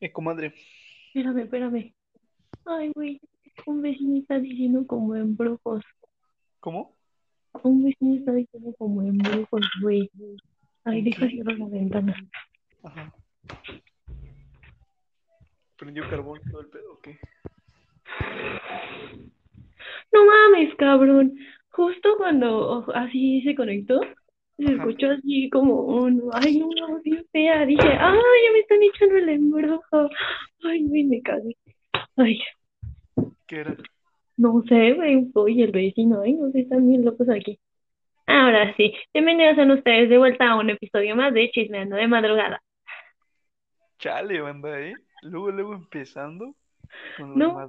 Eh, comadre, Espérame, espérame. Ay, güey, un vecino está diciendo como en brujos. ¿cómo? Un vecino está diciendo como en brujos, güey. Ay, ¿En deja cierro la ventana. Ajá. ¿Prendió carbón todo el pedo o qué? No mames, cabrón. Justo cuando así se conectó, se escuchó así como un, ay, una voz bien fea. Dije, ay, ya me están echando el embrujo. Ay, me cagué. Ay, ¿Qué era? no sé, güey, oye, el vecino, ay, no sé, están bien locos aquí. Ahora sí, bienvenidos a ustedes de vuelta a un episodio más de Chismeando de Madrugada. Chale, banda, ¿eh? Luego, luego empezando con los No.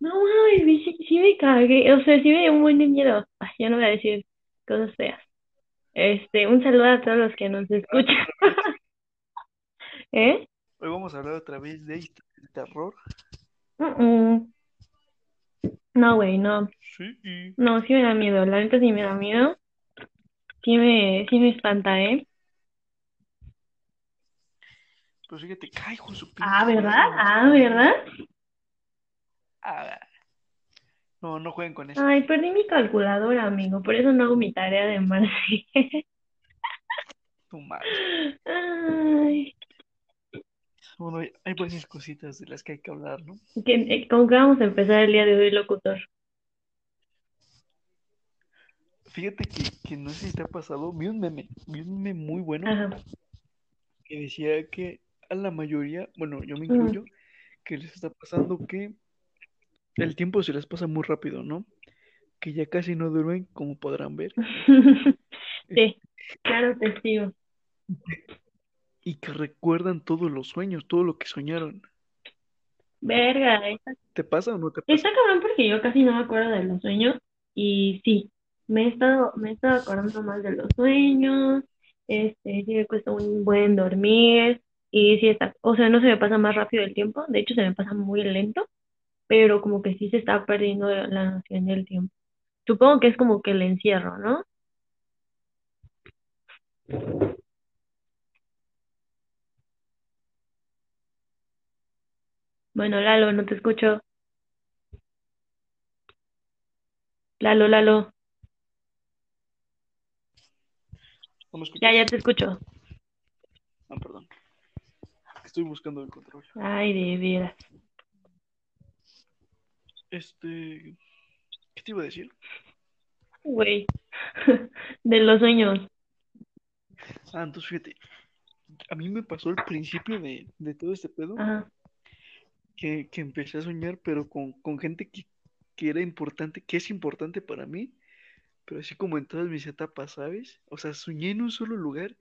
No mames, sí, sí me cagué, o sea, sí me dio un buen de miedo. Ay, ya no voy a decir cosas feas. Este, un saludo a todos los que nos escuchan. ¿Eh? Hoy vamos a hablar otra vez de terror. Mm-mm. No, güey, no. Sí. No, sí me da miedo, la neta sí me da miedo. Sí me, sí me espanta, ¿eh? Pues fíjate, ¡ay, con su Ah, pinche ¿verdad? madre! Ah, ¿verdad? Ah. No, no jueguen con eso. Ay, perdí mi calculadora, amigo, por eso no hago mi tarea de Marci. Tu madre. Ay, Bueno, hay- varias cositas de las que hay que hablar, ¿no? eh, ¿con qué vamos a empezar el día de hoy, locutor? Fíjate que, que no sé si te ha pasado, vi un meme, vi un meme muy bueno Ajá. que decía que a la mayoría, bueno, yo me incluyo, que les está pasando que el tiempo se les pasa muy rápido, ¿no? Que ya casi no duermen, como podrán ver, Sí, claro, testigo. y que recuerdan todos los sueños, todo lo que soñaron. Verga, ¿Te pasa o no te pasa? está cabrón porque yo casi no me acuerdo de los sueños y sí, me he estado, me he estado acordando más de los sueños, este, sí me cuesta un buen dormir y sí está, o sea, no se me pasa más rápido el tiempo, de hecho se me pasa muy lento, pero como que sí se está perdiendo la noción del tiempo. Supongo que es como que el encierro, ¿no? Bueno, Lalo, no te escucho. Lalo, Lalo, ¿No me escuchas? ya, ya te escucho. Ah, perdón. Estoy buscando el control. Ay, de veras. Este, ¿qué te iba a decir? Güey, de los sueños. Ah, entonces fíjate, a mí me pasó al principio de, de todo este pedo Ajá. que, que empecé a soñar, pero con, con gente que, que era importante, que es importante para mí, pero así como en todas mis etapas, ¿sabes? O sea, soñé en un solo lugar,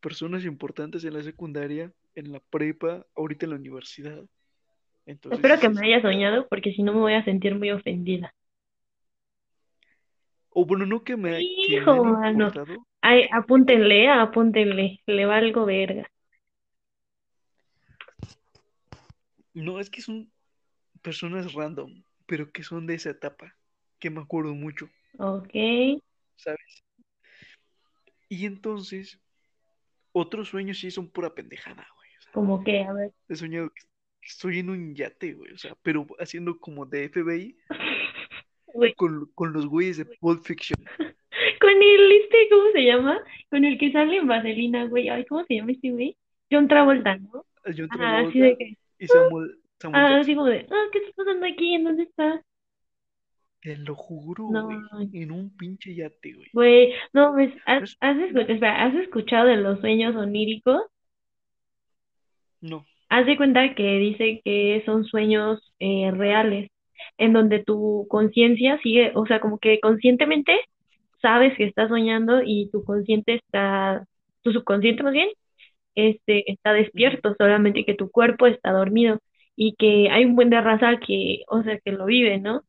personas importantes en la secundaria, en la prepa, ahorita en la universidad. Entonces, Espero que me haya soñado porque si no me voy a sentir muy ofendida. O bueno, no que me, que me Hijo, mano. Ay, apúntenle, apúntenle. Le valgo verga. no, es que son personas random, pero que son de esa etapa, que me acuerdo mucho, Ok. ¿sabes? Y entonces, otros sueños sí son pura pendejada, güey. Como que, a ver. he soñado que estoy en un yate, güey. O sea, pero haciendo como de FBI Güey, con, con los güeyes de Pulp Fiction. con el este, ¿cómo se llama? Con el que sale en Vaselina, güey. Ay, ¿cómo se llama este güey? John Travolta, ¿no? John Ah, así de Travolta que. y Samuel, Samuel Ah, Jackson. así como de, ah, ¿qué está pasando aquí? ¿En dónde está? Te lo juro, No, güey. En un pinche yate, güey. güey, no, pues, ¿has, has escuchado, espera, ¿has escuchado de los sueños oníricos? No. Haz de cuenta que dice que son sueños eh, reales, en donde tu conciencia sigue, o sea, como que conscientemente sabes que estás soñando y tu consciente está, tu subconsciente más bien, este, está despierto, solamente que tu cuerpo está dormido y que hay un buen de raza que, o sea, que lo vive, ¿no?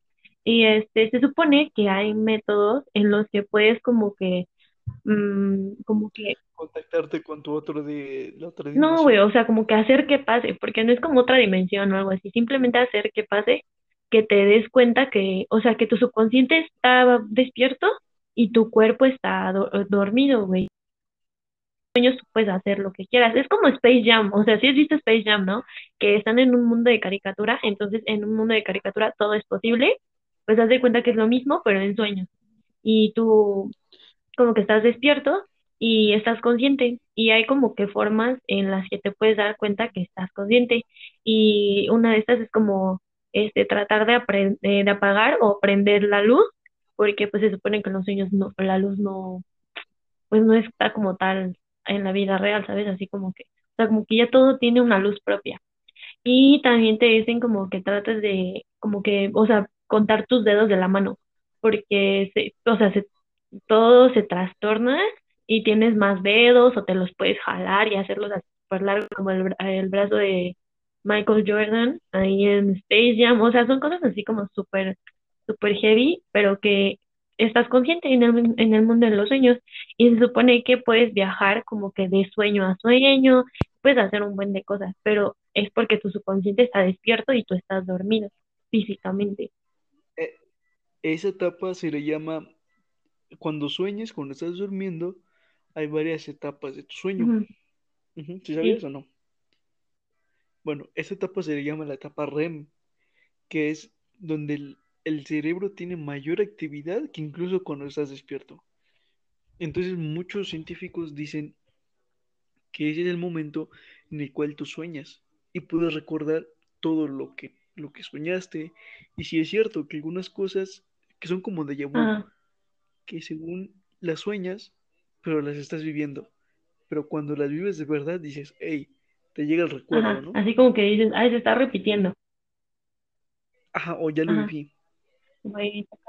Y este, se supone que hay métodos en los que puedes como que, mm, como que Contactarte con tu otro de la otra no, güey, dimensión. o sea, como que hacer que pase, porque no es como otra dimensión o algo así, simplemente hacer que pase que te des cuenta que, o sea, que tu subconsciente está despierto y tu cuerpo está do- dormido, güey. sueños tú puedes hacer lo que quieras. Es como Space Jam, o sea, si has visto Space Jam, ¿no? Que están en un mundo de caricatura, entonces en un mundo de caricatura todo es posible, pues haz de cuenta que es lo mismo, pero en sueños. Y tú como que estás despierto y estás consciente y hay como que formas en las que te puedes dar cuenta que estás consciente y una de estas es como este tratar de apre- de apagar o prender la luz porque pues se supone que los sueños no, la luz no pues no está como tal en la vida real, ¿sabes? Así como que, o sea, como que ya todo tiene una luz propia. Y también te dicen como que trates de, como que, o sea, contar tus dedos de la mano, porque, se, o sea, se, todo se trastorna y tienes más dedos o te los puedes jalar y hacerlos así súper largos como el, el brazo de Michael Jordan ahí en Space Jam, o sea, son cosas así como súper, súper heavy, pero que estás consciente en el, en el mundo de los sueños y se supone que puedes viajar como que de sueño a sueño, puedes hacer un buen de cosas, pero es porque tu subconsciente está despierto y tú estás dormido físicamente. Eh, esa etapa se le llama, cuando sueñes, cuando estás durmiendo, hay varias etapas de tu sueño. Ujú, Ujú, ¿Sí sabías Sí, o no? Bueno, esa etapa se le llama la etapa REM, que es donde el, el cerebro tiene mayor actividad que incluso cuando estás despierto. Entonces muchos científicos dicen que ese es el momento en el cual tú sueñas y puedes recordar todo lo que, lo que soñaste. Y si es cierto que algunas cosas que son como déjà vu, ajá, que según las sueñas, pero las estás viviendo. Pero cuando las vives de verdad dices, hey, te llega el recuerdo, ajá, ¿no? así como que dices, ay, se está repitiendo, Ajá, o ya lo ajá, viví.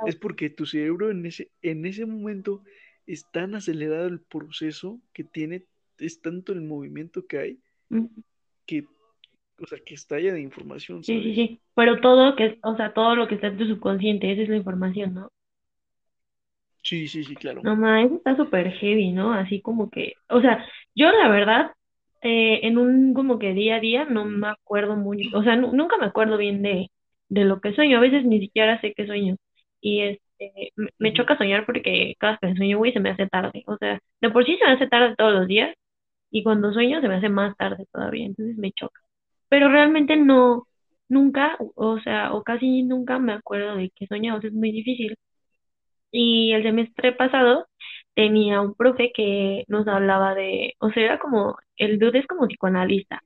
Es porque tu cerebro en ese, en ese momento es tan acelerado el proceso que tiene, es tanto el movimiento que hay, que, o sea, que estalla de información, Sí, sí, sí, pero todo que, o sea, todo lo que está en tu subconsciente, esa es la información, ¿no? Sí, sí, sí, claro. No más, eso está súper heavy, ¿no? Así como que, o sea, yo la verdad, eh, en un como que día a día no me acuerdo muy, o sea, nu- nunca me acuerdo bien de, de lo que sueño, a veces ni siquiera sé qué sueño. Y este, me, choca soñar porque cada vez que sueño, güey, se me hace tarde. O sea, de por sí se me hace tarde todos los días y cuando sueño se me hace más tarde todavía, entonces me choca. Pero realmente no, nunca, o sea, o casi nunca me acuerdo de qué sueño, o sea, es muy difícil. Y el semestre pasado tenía un profe que nos hablaba de, o sea, era como, el dude es como psicoanalista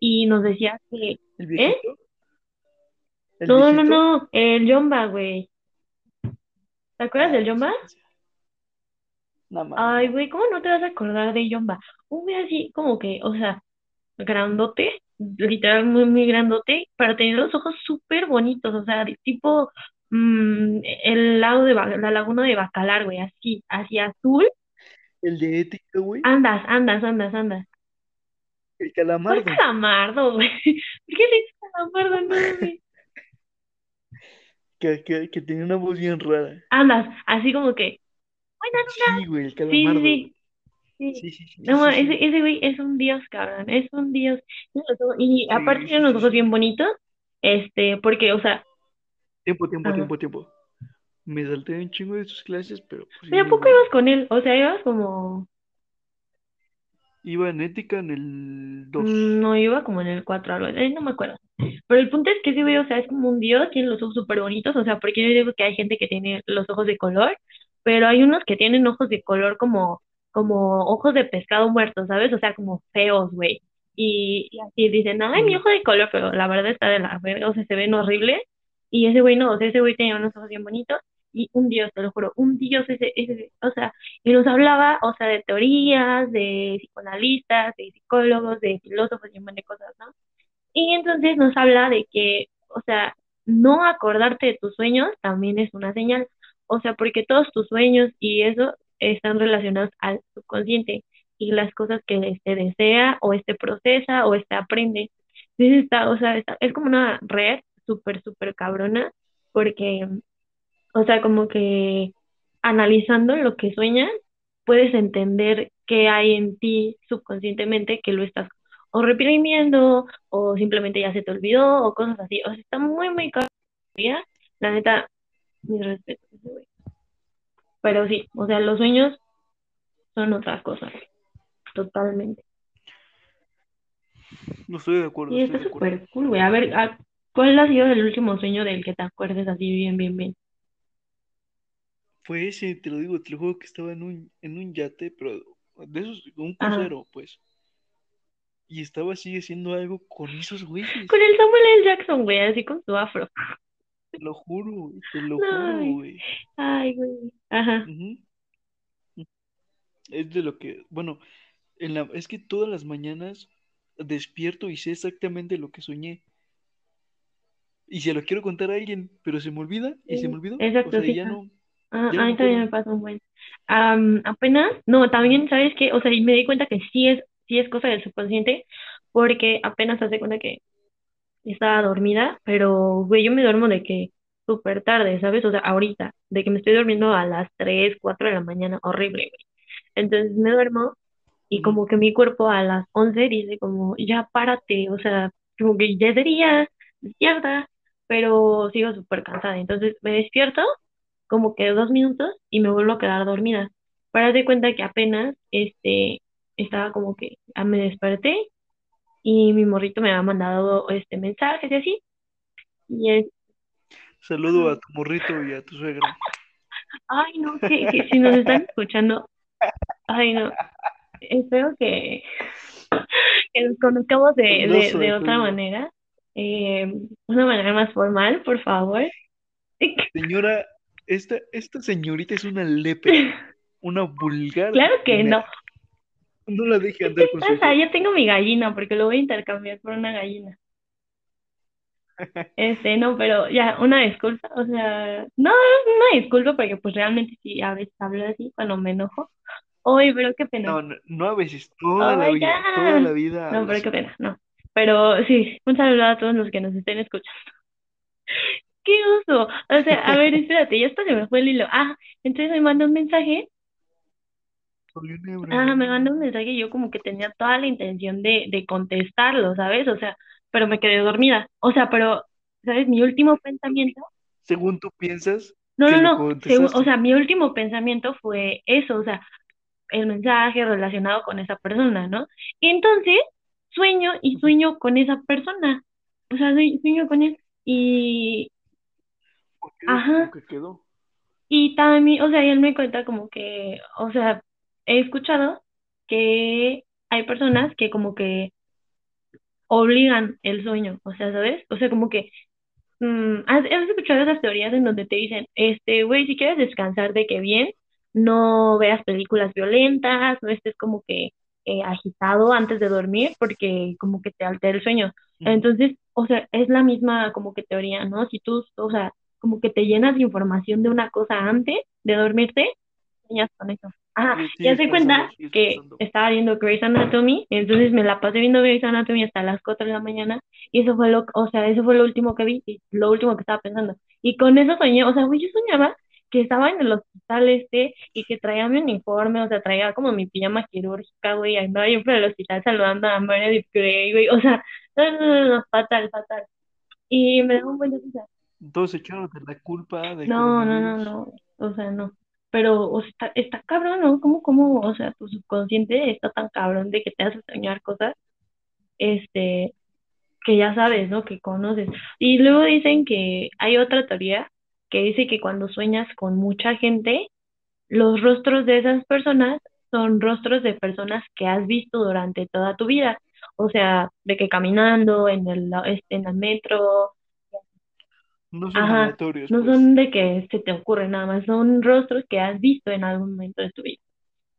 y nos decía que, ¿El ¿eh? No, no, viejito? no, el Yomba, güey. ¿Te acuerdas del Ah, Yomba? No Ay, güey, ¿cómo no te vas a acordar de Yomba? Un güey así como que, o sea, grandote, literal muy, muy grandote, pero tenía los ojos súper bonitos, o sea, tipo mm, el lago de la laguna de Bacalar, güey, así, así azul. El de ética, güey. Andas, andas, andas, andas. El ¿Cuál calamardo. calamardo, güey? ¿Por qué le dices calamardo? No, güey. Que, que, que tenía una voz bien rara. Andas, así como que, buenas Sí, güey, el Sí, sí, calamardo, sí. sí. Sí, sí, sí, sí, No, ese, ese güey es un dios, cabrón. Es un dios. Y aparte tiene unos ojos bien bonitos. Este, porque, o sea, Tiempo, tiempo, ajá. tiempo, tiempo. Me salté un chingo de sus clases, pero pues Pero ¿a poco ibas con él? O sea, ibas como. Iba en ética en el dos mm, No iba como en el 4 algo. eh, no me acuerdo. Pero el punto es que ese güey, o sea, es como un dios, tiene los ojos súper bonitos. O sea, porque yo digo que hay gente que tiene los ojos de color, pero hay unos que tienen ojos de color como, como ojos de pescado muerto, ¿sabes? O sea, como feos, güey. Y, y así dicen, ay, mi Ujú. ojo de color, pero la verdad está de la verga, o sea, se ven horribles. Y ese güey no, o sea, ese güey tenía unos ojos bien bonitos. Y un dios, te lo juro, un dios ese, ese, o sea, y nos hablaba, o sea, de teorías, de psicoanalistas, de psicólogos, de filósofos y un montón de cosas, ¿no? Y entonces nos habla de que, o sea, no acordarte de tus sueños también es una señal. O sea, porque todos tus sueños y eso están relacionados al subconsciente y las cosas que este desea o este procesa o este aprende. Entonces está, o sea, está- es como una red súper, súper cabrona porque, o sea, como que analizando lo que sueñas, puedes entender qué hay en ti subconscientemente que lo estás o reprimiendo o simplemente ya se te olvidó o cosas así. O sea, está muy, muy cabrón. la neta, mis respetos. Pero sí, o sea, los sueños son otras cosas, totalmente. No estoy de acuerdo. Y está súper cool, güey. A ver, ¿a- ¿cuál ha sido el último sueño del que te acuerdes así bien, bien, bien? Fue ese, te lo digo, te lo juro que estaba en un, en un yate, pero de esos, un Ajá. crucero, pues. Y estaba así haciendo algo con esos güeyes. Con el Samuel L. Jackson, güey, así con su afro. Te lo juro, güey, te lo juro, güey. Ay, güey. Ajá. Es de lo que, bueno, en la, es que todas las mañanas despierto y sé exactamente lo que soñé. Y se lo quiero contar a alguien, pero se me olvida y se me olvidó. Exacto, o sea, sí. ya no. Ah, Ya a mí también me pasa un buen. Am, apenas, no, también, ¿sabes qué? O sea, y me di cuenta que sí es, sí es cosa del subconsciente, porque apenas hace cuenta que estaba dormida, pero, güey, yo me duermo de que súper tarde, ¿sabes? O sea, ahorita, de que me estoy durmiendo a las 3 4 de la mañana, horrible, güey. Entonces me duermo y como que mi cuerpo a las 11 dice como, ya párate, o sea, como que ya sería, despierta, pero sigo súper cansada. Entonces me despierto como que dos minutos y me vuelvo a quedar dormida. Para de cuenta que apenas, este, estaba como que ah, me desperté y mi morrito me había mandado este mensajes y así. Y es, Saludo a tu morrito y a tu suegra. ay no, que, que si nos están escuchando, ay no, espero que, que nos conozcamos de, No de, de otra manera, eh, una manera más formal, por favor. Señora, esta, esta señorita es una lepra, una vulgar. Claro que primera. no. No la deje ¿Qué andar te con su pasa? hijo. Yo tengo mi gallina porque lo voy a intercambiar por una gallina. Este, no, pero ya, una disculpa, o sea, no, una disculpa porque pues realmente sí, a veces hablo así cuando me enojo. Oye, pero qué pena. No, no, no a veces, toda la vida, toda la vida No, pero qué pena, no. Pero sí, un saludo a todos los que nos estén escuchando. ¡Qué oso! O sea, a ver, espérate, ya hasta se me fue el hilo. Ah, entonces me mandó un mensaje. Ah, me mandó un mensaje y yo como que tenía toda la intención de, de contestarlo, ¿sabes? O sea, pero me quedé dormida. O sea, pero, ¿sabes? Mi último pensamiento. Según tú piensas No, no, no. o sea, mi último pensamiento fue eso, o sea, el mensaje relacionado con esa persona, ¿no? Y entonces sueño y sueño con esa persona. O sea, sue- sueño con él. Y, ¿Por qué ajá. que quedó? Y también, o sea, él me cuenta como que, o sea, he escuchado que hay personas que como que obligan el sueño, o sea, ¿sabes? O sea, como que, mm, ¿has, has escuchado esas teorías en donde te dicen, este, güey, si quieres descansar de que bien, no veas películas violentas, no estés como que eh, agitado antes de dormir porque como que te altera el sueño. Entonces, o sea, es la misma como que teoría, ¿no? Si tú, o sea, como que te llenas de información de una cosa antes de dormirte, sueñas con eso. Ajá, Sí, ya se cuenta que estaba viendo Grey's Anatomy, entonces me la pasé viendo Grey's Anatomy hasta las 4 de la mañana y eso fue lo, o sea, eso fue lo último que vi y lo último que estaba pensando. Y con eso soñé, o sea, güey, yo soñaba que estaba en el hospital este y que traía mi uniforme, o sea, traía como mi pijama quirúrgica, güey, andaba yo por el hospital saludando a Meredith Grey, güey, o sea, no, no, no, no, fatal, fatal. Y me da un buen de risa. Todos echaron la culpa del No, no, no, no, o sea, no. Pero, o sea, está, está cabrón, ¿no? ¿Cómo, cómo, o sea, tu subconsciente está tan cabrón de que te hace soñar cosas, este, que ya sabes, ¿no? Que conoces. Y luego dicen que hay otra teoría que dice que cuando sueñas con mucha gente, los rostros de esas personas son rostros de personas que has visto durante toda tu vida. O sea, de que caminando en el, este, en el metro, No son Ajá, aleatorios, no pues. son de que se te ocurre nada más, son rostros que has visto en algún momento de tu vida.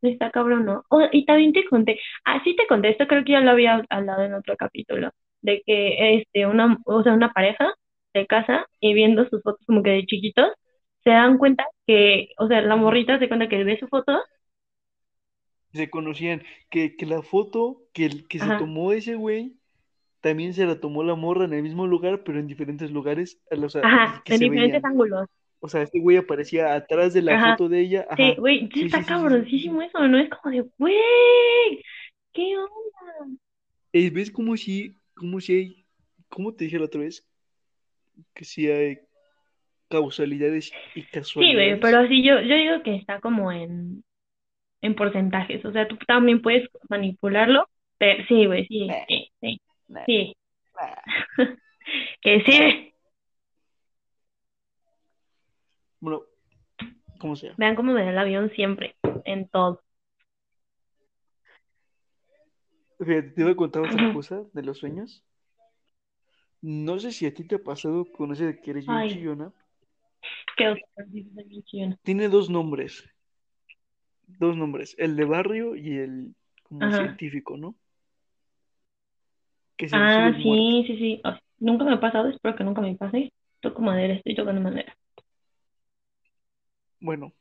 Está cabrón, ¿no? Oh, y también te conté, ah, sí te conté, esto creo que ya lo había hablado en otro capítulo, de que este, una, o sea, una pareja se casa y viendo sus fotos como que de chiquitos, se dan cuenta que, o sea, la morrita se cuenta que ve su foto, Se conocían que, que la foto que, que se tomó ese güey también se la tomó la morra en el mismo lugar, pero en diferentes lugares. O sea, ajá, en se diferentes veían. ángulos. O sea, este güey aparecía atrás de la Ajá. foto de ella. Sí, güey, sí Sí, está sí, cabroncísimo eso, ¿no? Es como de, güey, ¿qué onda? Eh, ¿Ves como si, como si hay, cómo te dije la otra vez? Que si hay causalidades y Sí, güey, casualidades. pero sí, yo, yo digo que está como en, en porcentajes. O sea, tú también puedes manipularlo. Pero sí, güey, sí, Nah, sí, sí, nah, sí. nah. Que sí. Bueno, como sea. Vean cómo me da el avión siempre, en todo. Fíjate, te iba a contar otra cosa de los sueños. No sé si a ti te ha pasado con ese de que eres bien chillona. qué chillona. Tiene dos nombres. Dos nombres. El de barrio y el como Ajá. científico, ¿no? Que se Ah, sí, sí, sí. Nunca me ha pasado, espero que nunca me pase. Toco madera, estoy tocando madera. Bueno,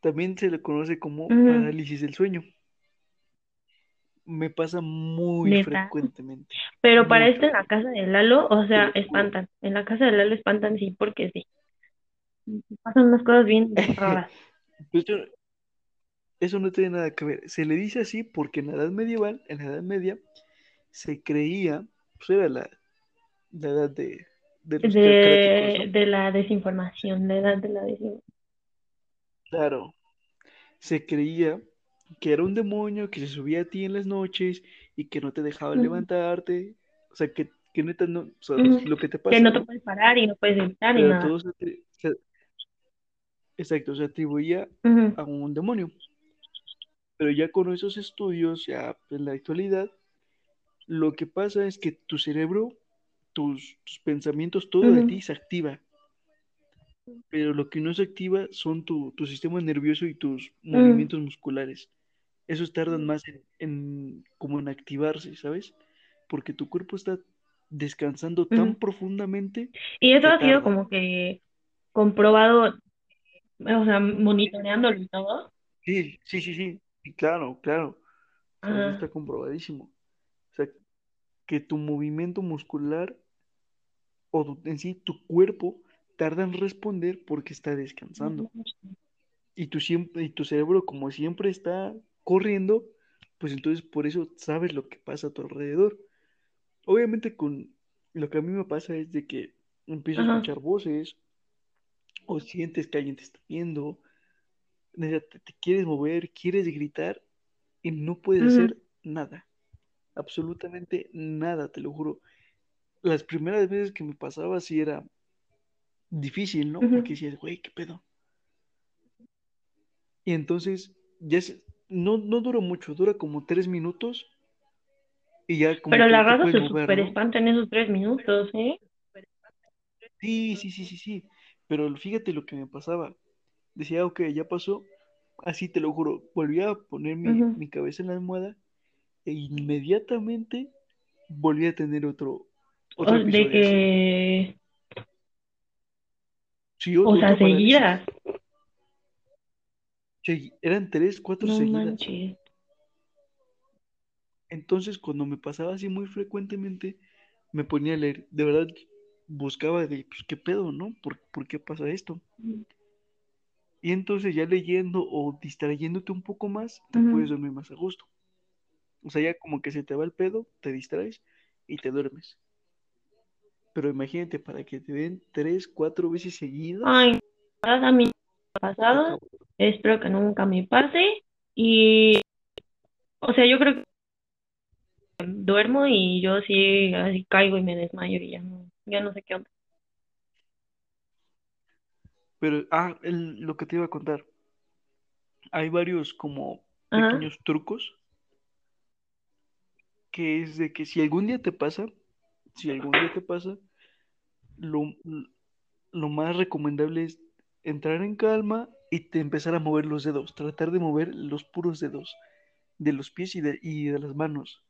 también se le conoce como Ujú. parálisis del sueño. Me pasa muy Neta. frecuentemente. Pero para Muy esto en la casa de Lalo, o sea, espantan. En la casa de Lalo espantan, sí, porque sí. Pasan unas cosas bien raras. Eso, eso no tiene nada que ver. Se le dice así porque en la edad medieval, en la edad media, se creía, pues era la, la edad de, de los teocráticos, De, ¿no? de la desinformación, la edad de la desinformación. Claro, se creía que era un demonio que se subía a ti en las noches y que no te dejaba levantarte. O sea, que, que neta no, o sea, lo que te Que pasa, no te puedes parar y no puedes gritar Pero nada. todo se, se- exacto, se atribuía Ujú. a un demonio. Pero ya con esos estudios, ya en la actualidad, lo que pasa es que tu cerebro, tus, tus pensamientos, todo de ti se activa. Pero lo que no se activa son tu, tu sistema nervioso y tus movimientos musculares. Esos tardan más en, en- como en activarse, ¿sabes? Porque tu cuerpo está descansando tan profundamente Y eso ha sido como que comprobado, o sea, monitoreándolo y todo. Sí, sí, sí, sí. Y claro, claro. O sea, eso Ajá. está comprobadísimo. O sea, que tu movimiento muscular o tu- en sí tu cuerpo tarda en responder porque está descansando. Y tu, y tu cerebro, como siempre está corriendo, pues entonces por eso sabes lo que pasa a tu alrededor. Obviamente con lo que a mí me pasa es de que empiezo a Ajá. escuchar voces o sientes que alguien te está viendo, te, te quieres mover, quieres gritar y no puedes hacer nada, absolutamente nada, te lo juro. Las primeras veces que me pasaba sí era difícil, ¿no? Ujú. Porque decías, güey, ¿qué pedo? Y entonces ya se- no, no dura mucho, dura como tres minutos y ya como Pero la raza se super ¿no? espanta en esos tres minutos, ¿eh? Sí, sí, sí, sí, sí. Pero fíjate lo que me pasaba. Decía, ok, ya pasó. Así te lo juro. Volví a poner mi, mi cabeza en la almohada e inmediatamente volví a tener otro, otro O de episodio así. que, Sí, o o- sea. Sí, eran tres, cuatro No seguidas. manches. Entonces, cuando me pasaba así muy frecuentemente, me ponía a leer. De verdad, buscaba de, pues, ¿qué pedo, no? ¿Por, por qué pasa esto? Y entonces ya leyendo o distrayéndote un poco más, te puedes Ujú. dormir más a gusto. O sea, ya como que se te va el pedo, te distraes y te duermes. Pero imagínate, para que te den tres, cuatro veces seguidas, Ay, a mí pasado. Espero que nunca me pase. Y, o sea, yo creo que duermo y yo sí así caigo y me desmayo y ya no, ya no sé qué onda. Pero, ah, el- lo que te iba a contar. Hay varios como Ajá. pequeños trucos que es de que si algún día te pasa, si algún día te pasa, lo, lo más recomendable es entrar en calma y te empezar a mover los dedos, tratar de mover los puros dedos de los pies y de, y de las manos.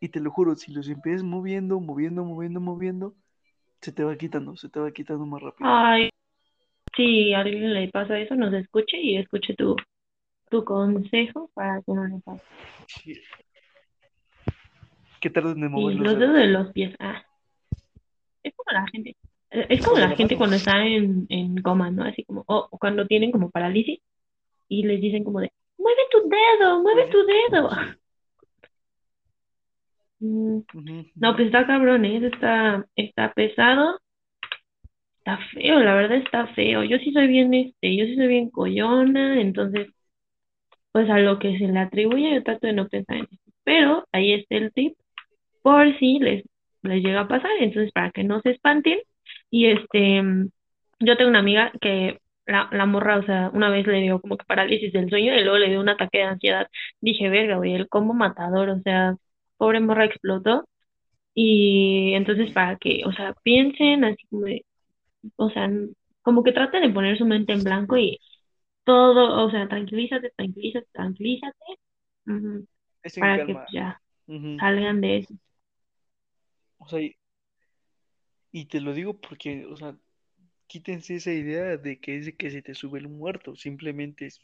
Y te lo juro, si los empiezas moviendo, moviendo, moviendo, moviendo, se te va quitando, se te va quitando más rápido. Ay, si a alguien le pasa eso, nos escuche y escuche tu, tu consejo para que no le pase. Sí. Que tarden mover los los dedos dedos. de los pies. Ah, es como la gente. Eh, Es como la gente cuando está en, en coma, ¿no? Así como, o cuando tienen como parálisis y les dicen como de, mueve tu dedo, mueve tu dedo. Mm, No, pues está cabrón, ¿eh? Está, está pesado, está feo, la verdad está feo. Yo sí soy bien, este, yo sí soy bien coyona, entonces, pues a lo que se le atribuye yo trato de no pensar en eso. Pero ahí está el tip, por si les, les llega a pasar, entonces para que no se espanten. Y este, yo tengo una amiga que la, la morra, o sea, una vez le dio como que parálisis del sueño y luego le dio un ataque de ansiedad. Dije, verga, güey, el combo matador, o sea, pobre morra explotó. Y entonces para que, o sea, piensen así como de, o sea, como que traten de poner su mente en blanco y todo, o sea, tranquilízate, tranquilízate, tranquilízate, para que calma. ya salgan de eso. O sea, y, y te lo digo porque, o sea, quítense esa idea de que es que se te sube el muerto. Simplemente es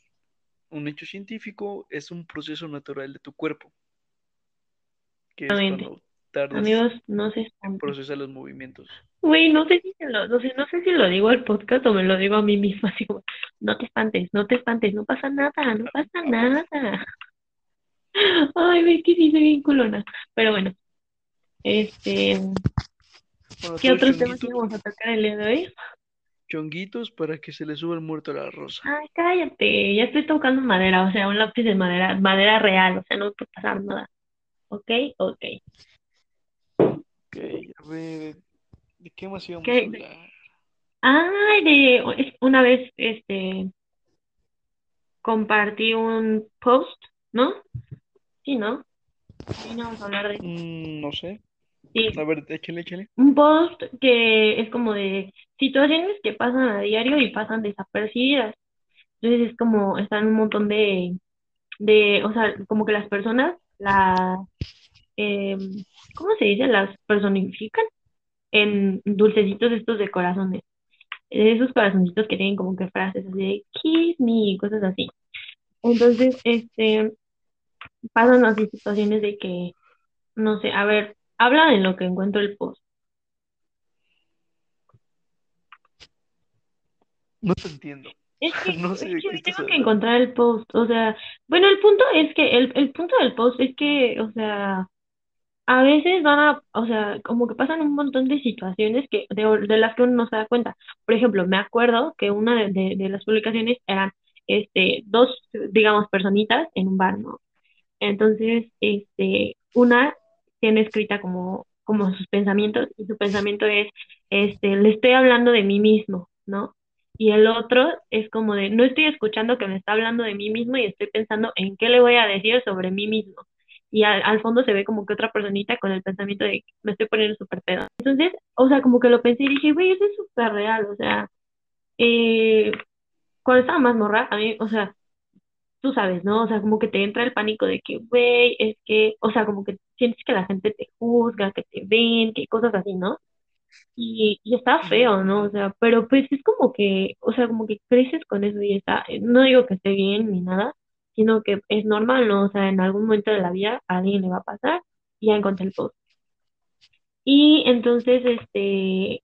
un hecho científico, es un proceso natural de tu cuerpo, que es cuando tardas Amigos, no se en procesar los movimientos. Güey, no sé si se lo, no sé, no sé si lo digo al podcast o me lo digo a mí misma, así como, no te espantes, no te espantes, no pasa nada, no pasa nada. Ay, güey, que sí soy bien culona. Pero bueno, este, Bueno, ¿qué otros temas íbamos a tocar el día de hoy? chonguitos para que se le suba el muerto a la rosa. Ay, cállate, ya estoy tocando madera, o sea, un lápiz de madera, madera real, o sea, no puede pasar nada. ¿Ok? Ok. Ok, a ver, ¿de qué más íbamos a ¿Qué? hablar? Ay, de, una vez, este, compartí un post, ¿no? Sí, ¿no? Sí, no vamos a hablar de. Mm, no sé. Sí, A ver, échale, échale. un post que es como de situaciones que pasan a diario y pasan desapercibidas. Entonces es como, están un montón de, de, o sea, como que las personas, la, eh, ¿cómo se dice? Las personifican en dulcecitos estos de corazones. Esos corazoncitos que tienen como que frases así de kiss me y cosas así. Entonces, este, pasan así situaciones de que, no sé, a ver, habla en lo que encuentro el post. No te entiendo. Es que, No sé que tengo que encontrar el post, o sea, bueno, el punto es que, el, el punto del post es que, o sea, a veces van a, o sea, como que pasan un montón de situaciones que, de, de las que uno no se da cuenta. Por ejemplo, me acuerdo que una de, de, de las publicaciones eran, este, dos, digamos, personitas en un bar, ¿no? Entonces, este, una tiene escrita como, como sus pensamientos y su pensamiento es, este, le estoy hablando de mí mismo, ¿no? Y el otro es como de, no estoy escuchando que me está hablando de mí mismo y estoy pensando en qué le voy a decir sobre mí mismo. Y al, al fondo se ve como que otra personita con el pensamiento de, me estoy poniendo súper pedo. Entonces, o sea, como que lo pensé y dije, güey, eso es súper real, o sea, eh, cuando estaba más morra, a mí, o sea, tú sabes, ¿no? O sea, como que te entra el pánico de que, güey, es que, o sea, como que sientes que la gente te juzga, que te ven, que cosas así, ¿no? Y, y está feo, ¿no? O sea, pero pues es como que, o sea, como que creces con eso y está, no digo que esté bien ni nada, sino que es normal, ¿no? O sea, en algún momento de la vida a alguien le va a pasar y ya encontré el post. Y entonces, este,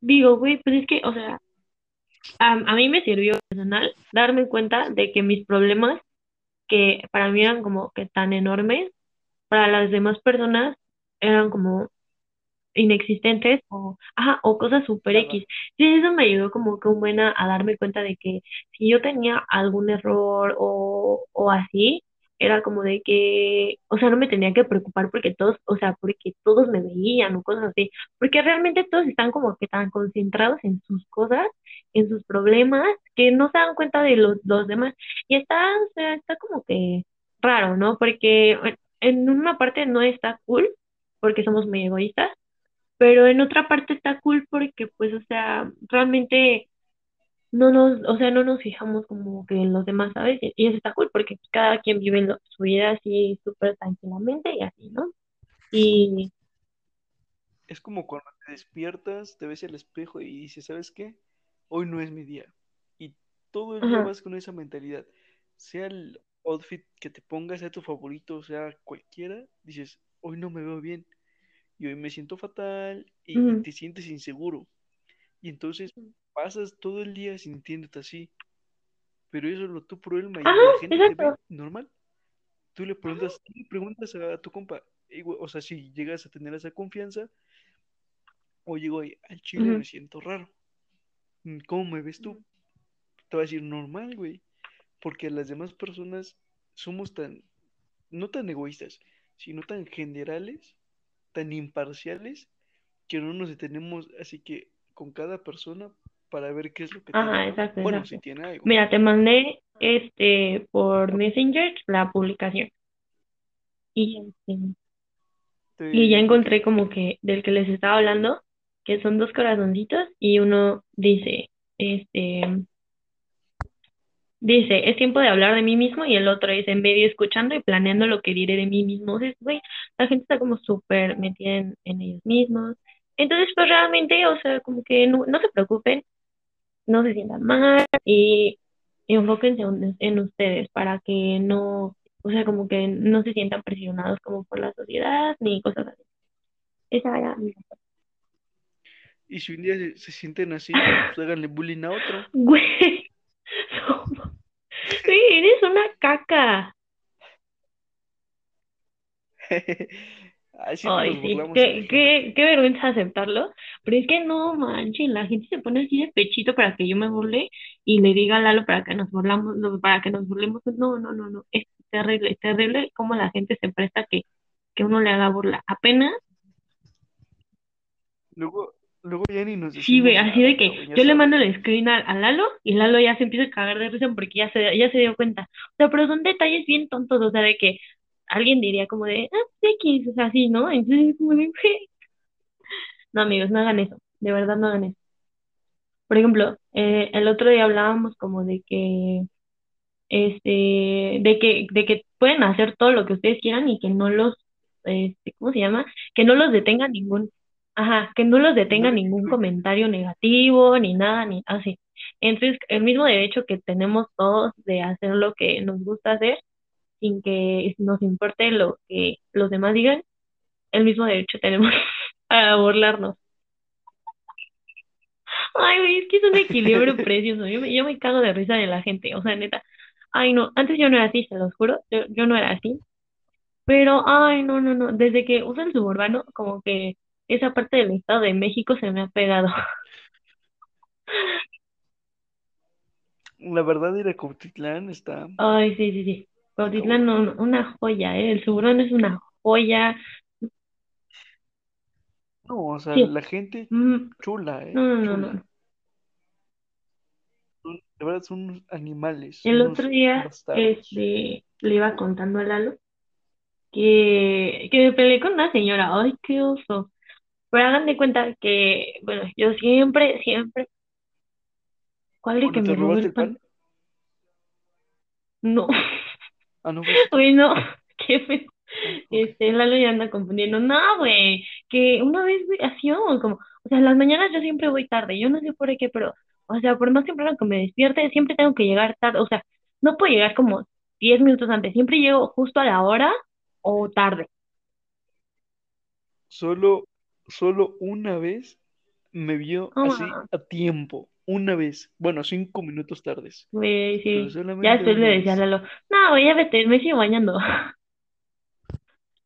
digo, güey, pues es que, o sea, a, a mí me sirvió personal darme cuenta de que mis problemas que para mí eran como que tan enormes, para las demás personas eran como inexistentes o, ajá, o cosas super. X. Sí, eso me ayudó como que un buena a darme cuenta de que si yo tenía algún error o, o así, era como de que, o sea, no me tenía que preocupar porque todos, o sea, porque todos me veían o cosas así, porque realmente todos están como que tan concentrados en sus cosas, en sus problemas, que no se dan cuenta de los, los demás. Y está, o sea, está como que raro, ¿no? Porque en en una parte no está cool, porque somos muy egoístas, pero en otra parte está cool porque pues, o sea, realmente no nos, o sea, no nos fijamos como que en los demás, ¿sabes? Y eso está cool porque cada quien vive lo- su vida así súper tranquilamente y así, ¿no? Y, Es como cuando te despiertas, te ves el espejo y dices, ¿sabes qué? Hoy no es mi día. Y todo el día ajá, vas con esa mentalidad. Sea el outfit que te pongas, sea tu favorito, sea cualquiera, dices, hoy no me veo bien. Y hoy me siento fatal y, te sientes inseguro. Y entonces pasas todo el día sintiéndote así. Pero eso es lo tu problema y ajá, la gente te ve normal. Tú le preguntas, tú le preguntas a tu compa, o sea, si llegas a tener esa confianza, oye, güey, al chile me siento raro. mm, ¿cómo me ves tú? Te va a decir normal, güey. Porque las demás personas somos tan, no tan egoístas, sino tan generales, tan imparciales, que no nos detenemos así que con cada persona para ver qué es lo que Ajá, tiene. exacto, Bueno, exacto. si tiene algo. Mira, te mandé este por Messenger la publicación. Y, este, y ya encontré como que del que les estaba hablando, que son dos corazoncitos y uno dice, este, dice, es tiempo de hablar de mí mismo y el otro es en medio escuchando y planeando lo que diré de mí mismo. O sea, güey, la gente está como súper metida en, en ellos mismos. Entonces, pues realmente, o sea, como que no, no se preocupen, no se sientan mal y enfóquense en, en ustedes para que no, o sea, como que no se sientan presionados como por la sociedad ni cosas así. Esa era mi Y si un día se, se sienten así, pues háganle bullying a otro. Güey, güey, eres una caca. Ay, Ay, sí, qué, qué, qué vergüenza aceptarlo, pero es que no manches, la gente se pone así de pechito para que yo me burle y le diga a Lalo para que nos burlamos, para que nos burlemos. No, no, no, no, es terrible, es terrible cómo la gente se presta que, que uno le haga burla. Apenas, Luego, luego ya ni nos sí, güey, así de que yo le mando el screen a, a Lalo y Lalo ya se empieza a cagar de risa porque ya se, ya se dio cuenta. O sea, pero son detalles bien tontos, o sea, de que alguien diría como de, ah, pues X, o sea, así, ¿no? Entonces, como de, güey. No, amigos, no hagan eso, de verdad no hagan eso. Por ejemplo, eh, el otro día hablábamos como de que, este, de que, de que pueden hacer todo lo que ustedes quieran y que no los, este, ¿cómo se llama? Que no los detenga ningún, ajá, que no los detenga ningún comentario negativo ni nada, ni así. Entonces, el mismo derecho que tenemos todos de hacer lo que nos gusta hacer, sin que nos importe lo que los demás digan, el mismo derecho tenemos a burlarnos. Ay, es que es un equilibrio precioso. Yo me, yo me cago de risa de la gente. O sea, neta. Ay, no. Antes yo no era así, se los juro. Yo, yo no era así. Pero, ay, no, no, no. Desde que uso el suburbano, como que esa parte del Estado de México se me ha pegado. La verdad, ir a Cuautitlán está... Ay, sí, sí, sí. Cuautitlán, no, una joya, ¿eh? El suburbano es una joya. No, o sea, Sí. la gente Mm, chula, ¿eh? no, no, no, no. De verdad son animales, El unos otro día, este, le iba contando a Lalo que, que me peleé con una señora. Ay, qué oso. Pero hagan de cuenta que, bueno, yo siempre, siempre, ¿cuál de que me robó el pan, pan? No, ah, no tú. uy, no, qué feo. Ah. Este, Lalo ya anda confundiendo. No, güey, que una vez, güey, así vamos, como, o sea, en las mañanas yo siempre voy tarde, yo no sé por qué, pero, o sea, por más temprano que me despierte, siempre tengo que llegar tarde, o sea, no puedo llegar como 10 minutos antes, siempre llego justo a la hora o tarde. Solo, solo una vez me vio No, así a tiempo. Una vez. Bueno, cinco minutos tardes. sí. Ya después le decía a. Lalo, no, güey, ya vete, me sigo bañando.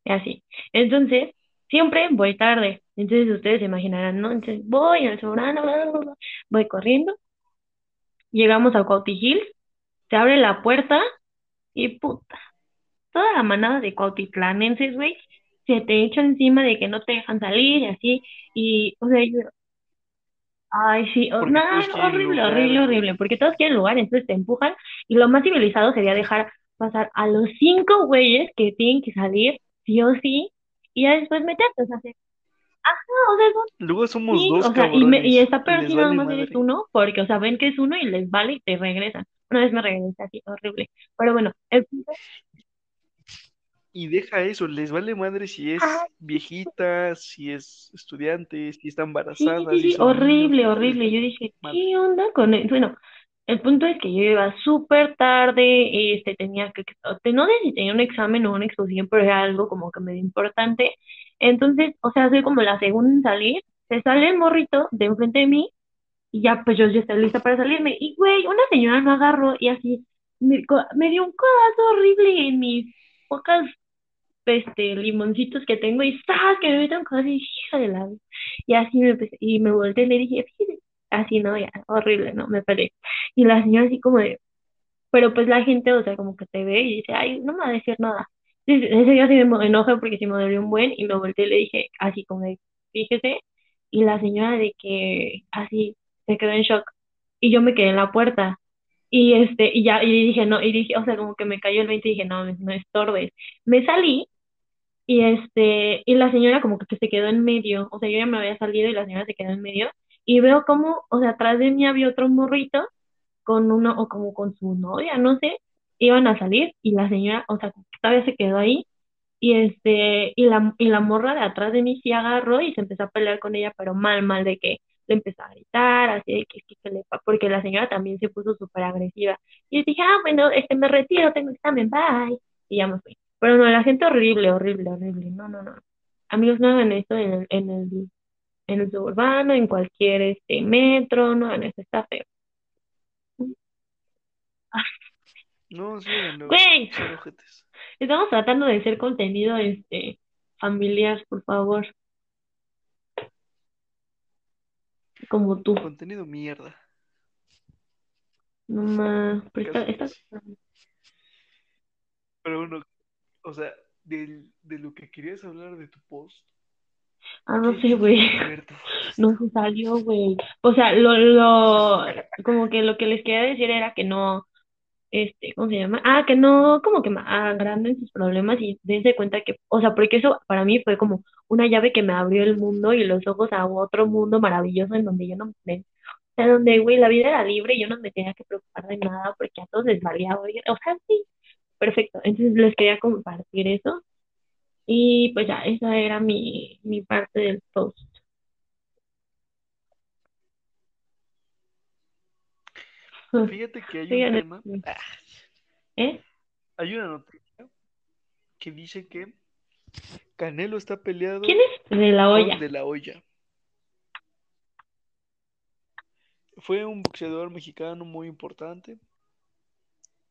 Y así. Entonces, siempre voy tarde. Entonces ustedes se imaginarán, ¿no? Entonces voy al sobrano, bla, bla, bla, voy corriendo, llegamos a Cuauhti Hills, se abre la puerta y puta, toda la manada de cuautitlanenses, güey, se te echa encima de que no te dejan salir y así, y, o sea, yo, ay, sí, o- no, horrible, lugar, horrible, horrible, porque todos quieren lugar, entonces te empujan, y lo más civilizado sería dejar pasar a los cinco güeyes que tienen que salir, sí o sí, y ya después meterte, o sea, se- ajá, o sea, son Luego somos Sí, dos o sea, y, me, y está peor si nada más eres uno, porque, o sea, ven que es uno y les vale y te regresan. Una vez me regresé así, horrible. Pero bueno, el punto Y deja eso, les vale madre si es Ajá. viejita, si es estudiante, si está Sí, embarazada, sí, si sí, son niños, horrible, les horrible. Yo dije, madre. ¿qué onda con él? Bueno, el punto es que yo iba súper tarde, este, tenía que, no sé si tenía un examen o una exposición, pero era algo como que medio importante. Entonces, o sea, soy como la segunda en salir, se sale el morrito de enfrente de mí y ya, pues yo ya estoy lista para salirme. Y, güey, una señora no agarró y así, me, me dio un codazo horrible en mis pocas, este, limoncitos que tengo y ¡zas! que me meten un codazo y hija de la... Y así me empecé, y me volteé y le dije, así, ¿no? Ya, horrible, ¿no? Me peleé. Y la señora así como de, pero pues la gente, o sea, como que te ve y dice, ay, no me va a decir nada. Entonces, ese día sí me enoja porque sí me dolió un buen y me volteé y le dije, así como de, fíjese, y la señora de que así se quedó en shock y yo me quedé en la puerta y este, y ya, y dije, no, y dije, o sea, como que me cayó el 20 y dije, no, no estorbes. Me salí y este, y la señora como que se quedó en medio, o sea, yo ya me había salido y la señora se quedó en medio y veo como, o sea, atrás de mí había otro morrito con uno, o como con su novia, no sé, iban a salir y la señora, o sea, todavía se quedó ahí y este, y la, y la morra de atrás de mí sí agarró y se empezó a pelear con ella, pero mal, mal de que le empezó a gritar, así de que, que, le porque la señora también se puso súper agresiva. Y yo dije, ah, bueno, este me retiro, tengo examen, bye. Y ya me fui. Pero no, la gente horrible, horrible, horrible. No, no, no. Amigos, no hagan esto en el, en el, en el suburbano, en cualquier este metro, no hagan esto, está feo. No, sí, no. Güey, estamos tratando de hacer contenido este familiar, por favor. Como tú. Contenido mierda. No más. Pero, pero bueno, o sea, de, de lo que querías hablar de tu post. Ah, no sé, güey. No se salió, güey. O sea, lo, lo, como que lo que les quería decir era que no, este, ¿cómo se llama? Ah, que no, como que agranden sus problemas y dense cuenta que, o sea, porque eso para mí fue como una llave que me abrió el mundo y los ojos a otro mundo maravilloso en donde yo no me, o sea, donde, güey, la vida era libre y yo no me tenía que preocupar de nada porque a todos les valía, güey, o sea, sí, perfecto. Entonces les quería compartir eso y pues ya, esa era mi, mi parte del post. Fíjate que hay un tema. ¿Eh? Hay una noticia que dice que Canelo está peleado. ¿Quién es? De la olla. de la olla. Fue un boxeador mexicano muy importante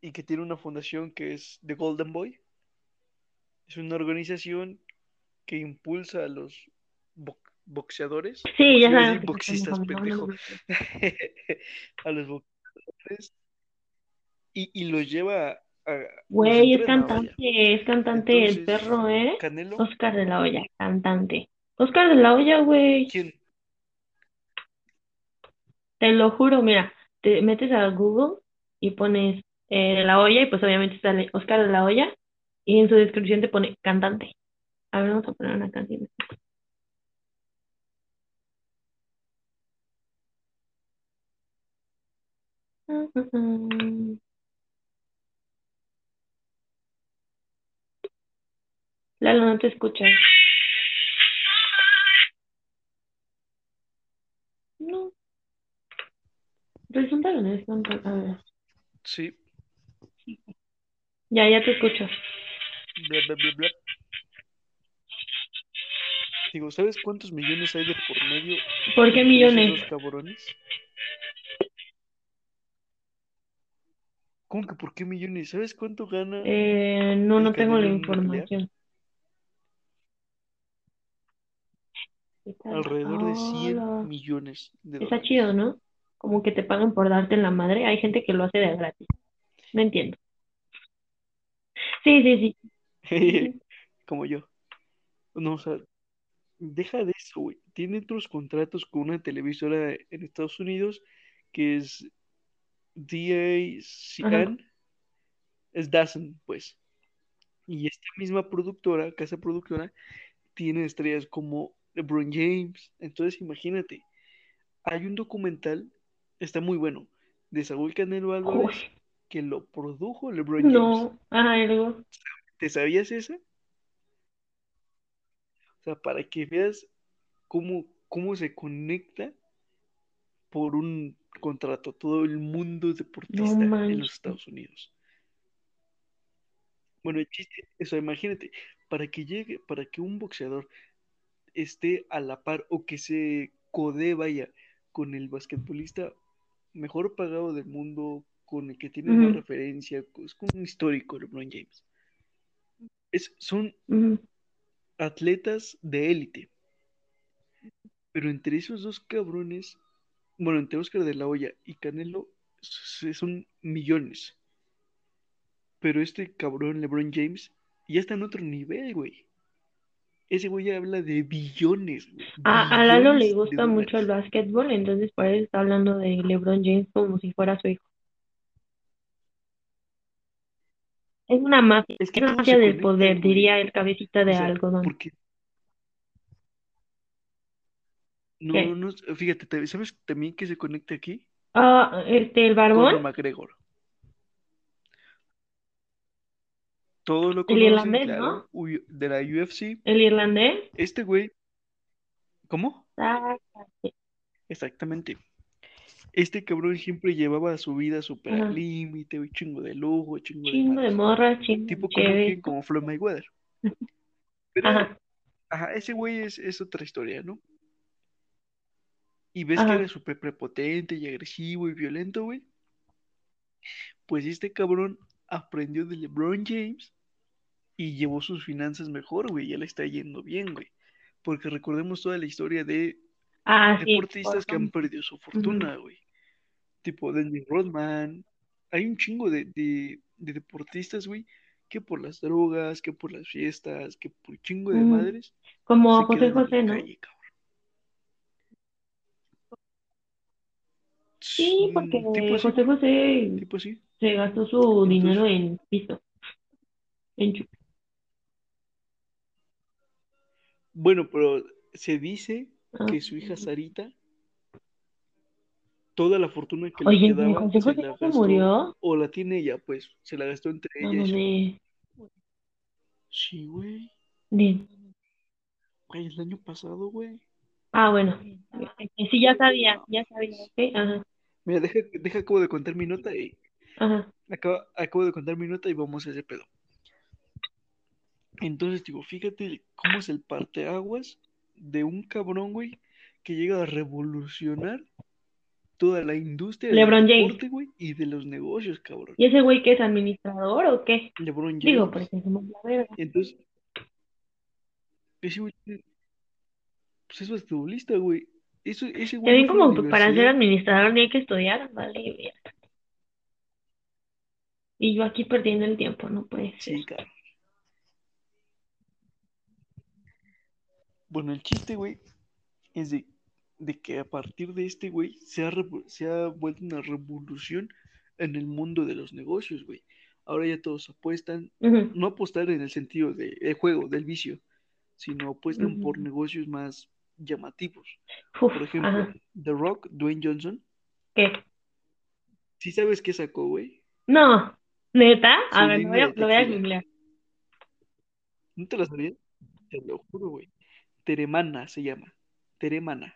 y que tiene una fundación que es The Golden Boy. Es una organización que impulsa a los boxeadores. Sí, ya sabes. Boxistas, pendejo. a los boxeadores y, y lo lleva a... Güey, es cantante, es cantante el perro, ¿eh? Oscar de la Hoya, cantante. Oscar de la Hoya, güey. ¿Quién? Te lo juro, mira, te metes a Google y pones eh, de la olla y pues obviamente sale Oscar de la Hoya y en su descripción te pone cantante. A ver, vamos a poner una canción. Lalo, no te escucha. No. Resulta que no es tan... A ver. Sí. Ya, ya te escucho. Bla, bla, bla, bla. Digo, ¿sabes cuántos millones hay de por medio? ¿Por qué millones? Los cabrones? ¿Cómo que por qué millones? ¿Sabes cuánto gana? Eh, no, no tengo la información. Alrededor de 100 millones de dólares. Está chido, ¿no? Como que te pagan por darte en la madre. Hay gente que lo hace de gratis. No entiendo. Sí, sí, sí. Como yo. No, o sea, deja de eso, güey. Tiene otros contratos con una televisora en Estados Unidos que es DACN es Dazen, pues. Y esta misma productora, casa productora, tiene estrellas como LeBron James. Entonces, imagínate, hay un documental, está muy bueno, de Saúl Canelo Álvarez, que lo produjo LeBron James. No, algo. ¿Te sabías esa? O sea, para que veas cómo, cómo se conecta por un contrato todo el mundo deportista en los Estados Unidos. Bueno, el chiste, eso, imagínate, para que llegue, para que un boxeador esté a la par o que se code vaya con el basquetbolista mejor pagado del mundo, con el que tiene una referencia, es con un histórico, LeBron James. Es, son atletas de élite. Pero entre esos dos cabrones bueno, entre Oscar de la Hoya y Canelo son millones. Pero este cabrón, LeBron James, ya está en otro nivel, güey. Ese güey habla de billones, güey. A, a Lalo le gusta mucho el básquetbol, entonces por eso está hablando de LeBron James como si fuera su hijo. Es una mafia, Es que una mafia del poder, diría el cabecita de algodón. porque no, ¿Qué? no, fíjate, te- ¿sabes también que se conecta aquí? Ah, este, el barbón, Conor McGregor. Todos lo el conocen, irlandés, ¿no? claro, uy, de la UFC. El irlandés. Este güey, ¿cómo? Exactamente. Este cabrón siempre llevaba su vida súper al límite, güey, chingo de lujo, chingo de Chingo de madres. morras, chingo de Tipo como chévere. como Floyd Mayweather. Pero, Ajá, ajá, ese güey es, es otra historia, ¿no? Y ves que era súper prepotente y agresivo y violento, güey. Pues este cabrón aprendió de LeBron James y llevó sus finanzas mejor, güey. Ya le está yendo bien, güey. Porque recordemos toda la historia de Ah, sí, deportistas que han perdido su fortuna, güey. Tipo Dennis Rodman. Hay un chingo de, de, de deportistas, güey, que por las drogas, que por las fiestas, que por chingo de madres, Como José José, ¿no? calle, Sí, Mm, porque Tipo José. José Tipo se gastó su Entonces, dinero en piso, en bueno, pero se dice ah. que su hija Sarita, toda la fortuna que le quedaba, José se José la se gastó, murió. o la tiene ella, pues, se la gastó entre No ella y. Sí, güey. Bien. Güey, el año pasado, güey. Ah, bueno. Sí, ya sabía, ya sabía, ¿ok? Ajá, Mira, deja, deja, acabo de contar mi nota y ajá. acabo, acabo de contar mi nota y vamos a ese pedo. Entonces, digo, fíjate cómo es el parteaguas de un cabrón, güey, que llega a revolucionar toda la industria del LeBron James. deporte, güey, y de los negocios, cabrón. ¿Y ese güey que es administrador o qué? LeBron Digo, James. porque somos la verga. Entonces, ese güey, pues es basquetbolista, güey. Eso, ese güey no fue a la como para ser universidad. administrador ni hay que estudiar, vale. Y yo aquí perdiendo el tiempo, no puede ser. Sí, cabrón. Bueno, el chiste, güey, es de, de que a partir de este, güey, se ha, se ha vuelto una revolución en el mundo de los negocios, güey. Ahora ya todos apuestan, Ujú, no apostar en el sentido de, de juego, del vicio, sino apuestan por negocios más llamativos. Uf, Por ejemplo, ajá. The Rock, Dwayne Johnson, ¿Qué? ¿sí sabes qué sacó, güey? No, ¿neta? A Su ver, lo voy a, lo voy a googlear. ¿No te la sabías? Te lo juro, güey. Teremana se llama. Teremana.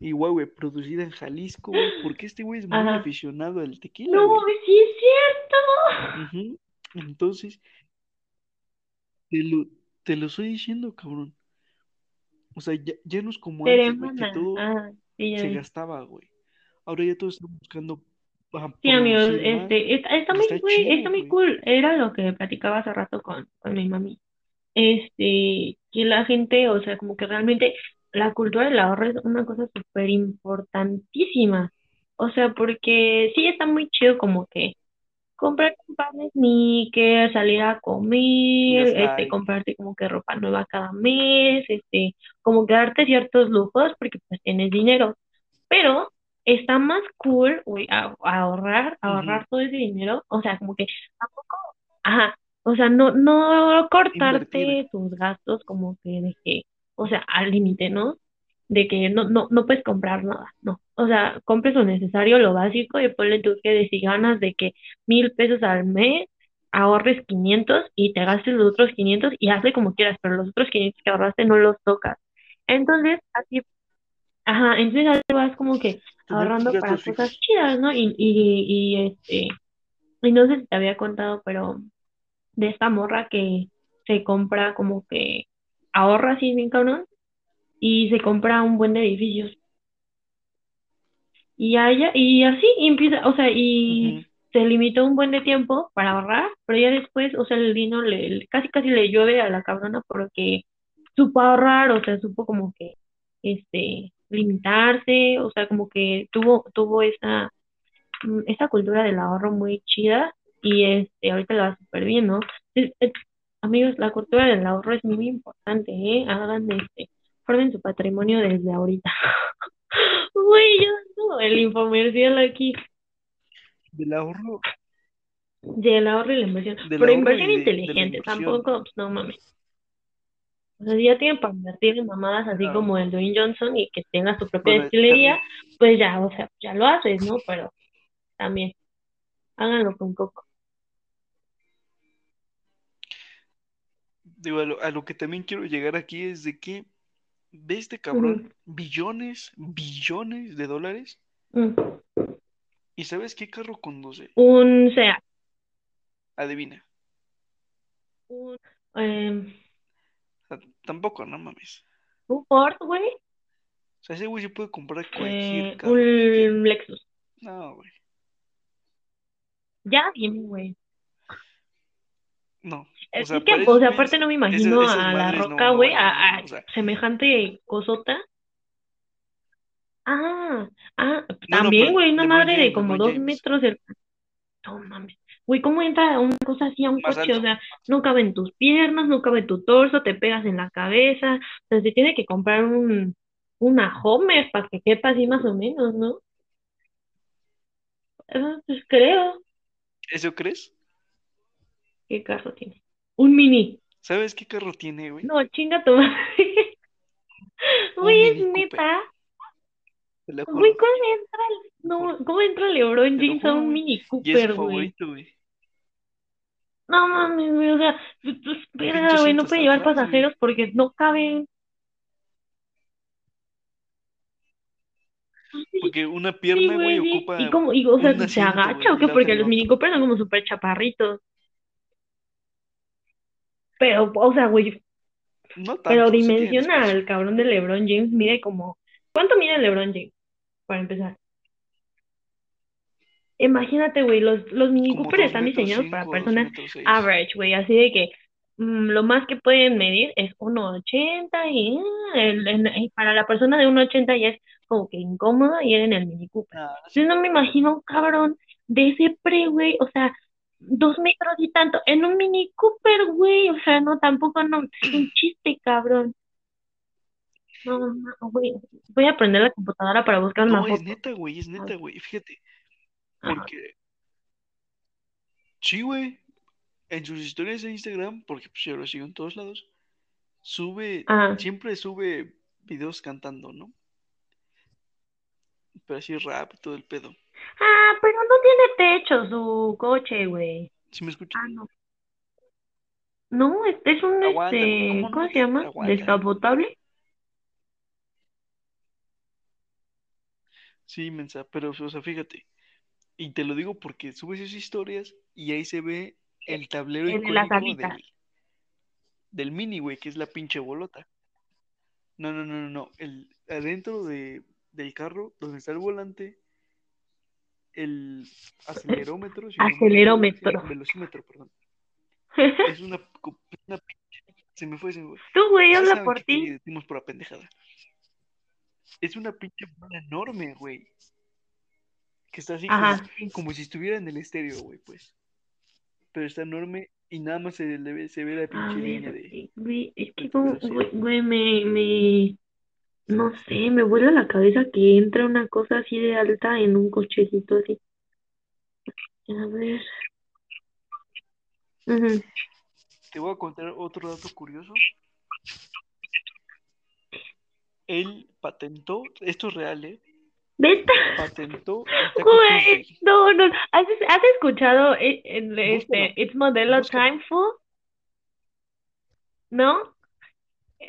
Igual, güey, producida en Jalisco, güey, porque este güey es muy Ajá. aficionado al tequila, No, güey. sí es cierto. Entonces, te lo, te lo estoy diciendo, cabrón. O sea, ya, ya no es como antes, güey, que todo sí, se vi. gastaba, güey. Ahora ya todos están buscando Sí, amigos, este, está, está muy, está chido, está muy cool. Era lo que platicaba hace rato con, con mi mami. Este, que la gente, o sea, como que realmente la cultura del ahorro es una cosa súper importantísima. O sea, porque sí está muy chido como que comprar un par de sneakers, salir a comer, este, comprarte como que ropa nueva cada mes, este, como que darte ciertos lujos porque pues tienes dinero. Pero está más cool, a- ahorrar, ahorrar todo ese dinero, o sea, como que tampoco, ajá, o sea, no, no cortarte Invertir. tus gastos como que de que, o sea, al límite, ¿no? De que no, no, no puedes comprar nada, no. O sea, compres lo necesario, lo básico, y ponle tú que de si ganas de que mil pesos al mes, ahorres 500 y te gastes los otros 500 y hazle como quieras, pero los otros 500 que ahorraste no los tocas. Entonces, así, ajá, entonces así vas como que ahorrando para cosas chidas, ¿no? Y, y, y este, y no sé si te había contado, pero de esta morra que se compra como que ahorra así bien cabrón y se compra un buen de edificios. Y a ella, y así y empieza, o sea, y se limitó un buen de tiempo para ahorrar, pero ya después, o sea, el dinero le, le- casi casi le llueve a la cabrona porque supo ahorrar, o sea, supo como que, este, limitarse, o sea, como que tuvo, tuvo esa, mm, esa cultura del ahorro muy chida y este, ahorita lo va súper bien, ¿no? Amigos, la cultura del ahorro es muy importante, ¿eh? Hagan este, formen su patrimonio desde ahorita. Güey, yo no, el infomercial aquí, Del ahorro, del ahorro y la inversión, del pero inversión de, inteligente, inversión. tampoco, pues, no mames. O sea, si ya tienen para invertir en mamadas así Claro. como el Dwayne Johnson y que tenga su propia Bueno, destilería, también, pues ya, o sea, ya lo haces, ¿no? Pero también, háganlo con coco. digo, a lo, a lo que también quiero llegar aquí es de que de este cabrón billones, billones de dólares. Mm. ¿Y sabes qué carro conduce? Un SEAT, Adivina. un, em, O sea, tampoco, no mames. un Ford, güey, O sea, ese güey se puede comprar cualquier eh, carro que quiera. un Lexus. No, güey. Ya dime, güey. No. O Es sea, que, o sea, aparte no me imagino esas a la no, roca, no güey, a, nada. a O sea, semejante cosota. Ah, ah, también, güey, una madre de como dos James. metros de... No mames. Güey, ¿cómo entra una cosa así a un Más coche? O sea, no cabe en tus piernas, no cabe en tu torso, te pegas en la cabeza. O sea, se tiene que comprar un, una Homer para que quepa así más o menos, ¿no? Eso, pues creo. ¿Eso crees? ¿Qué carro tiene? Un mini. ¿Sabes qué carro tiene, güey? No, chinga tu madre. Güey, es neta. Güey. ¿cómo entra? el- No, ¿cómo entra LeBron James a un. Mini Cooper, güey? favorito, güey. No mames, güey, o sea, pues, pues, verga, güey, no puede llevar pasajeros porque no caben. Porque una pierna, güey, ocupa Y como, y, o sea, ¿se agacha o qué? Porque los Mini. Cooper son como súper chaparritos. Pero, o sea, güey, No pero tanto, sí tienen dimensiona al cabrón de LeBron James, mide como... ¿Cuánto mide LeBron James? Para empezar. Imagínate, güey, los, los Mini Cooper están diseñados para cinco, dos personas average, güey, así de que mm, lo más que pueden medir es 1.80 y, ah, y para la persona de 1.80 ya es como que incómodo ir en el Mini Cooper. Ah, no sé. Entonces no me imagino un cabrón de ese pre, güey, o sea, dos metros y tanto, en un Mini Cooper, güey, o sea, no, tampoco, no, es un chiste, cabrón. No, no, güey, voy a prender la computadora para buscar una No, es neta, güey, es neta, güey. Fíjate, ajá. porque sí, güey, en sus historias de Instagram, porque pues yo lo sigo en todos lados, sube, Ajá. siempre sube videos cantando, ¿no? Pero así rap y todo el pedo. Ah, pero no tiene techo su coche, güey. ¿Sí me escuchas? Ah, no. No, es, es un, Aguanta, güey, este, ¿cómo no ¿cómo va a se llama? Aguanta. Descapotable. Sí, mensa, pero, o sea, fíjate, y te lo digo porque subes esas historias y ahí se ve el tablero El de icónico alitas. del, del mini, güey, que es la pinche bolota. No, no, no, no, no, el, adentro de, del carro, donde está el volante, el acelerómetro, si Acelerómetro. velocímetro, perdón, es una, una pinche, se me fue, se me fue. Tú, güey, habla por ti. decimos por la pendejada. Es una pinche bola enorme, güey, que está así como, Ajá, sí. como si estuviera en el estéreo, güey, pues. Pero está enorme y nada más se, le ve, se ve la pinche línea ver, de, güey, es que como, güey, güey, me, me, no sé, me vuela la cabeza que entra una cosa así de alta en un cochecito así. A ver. Ujú. Te voy a contar otro dato curioso. Él patentó, esto es real, ¿eh? ¿Vete? Patentó el Taco Güey, Tuesday. no, no. ¿Has, has escuchado eh, Búscalo, este It's Modelo búscalo. Time Fool? ¿No?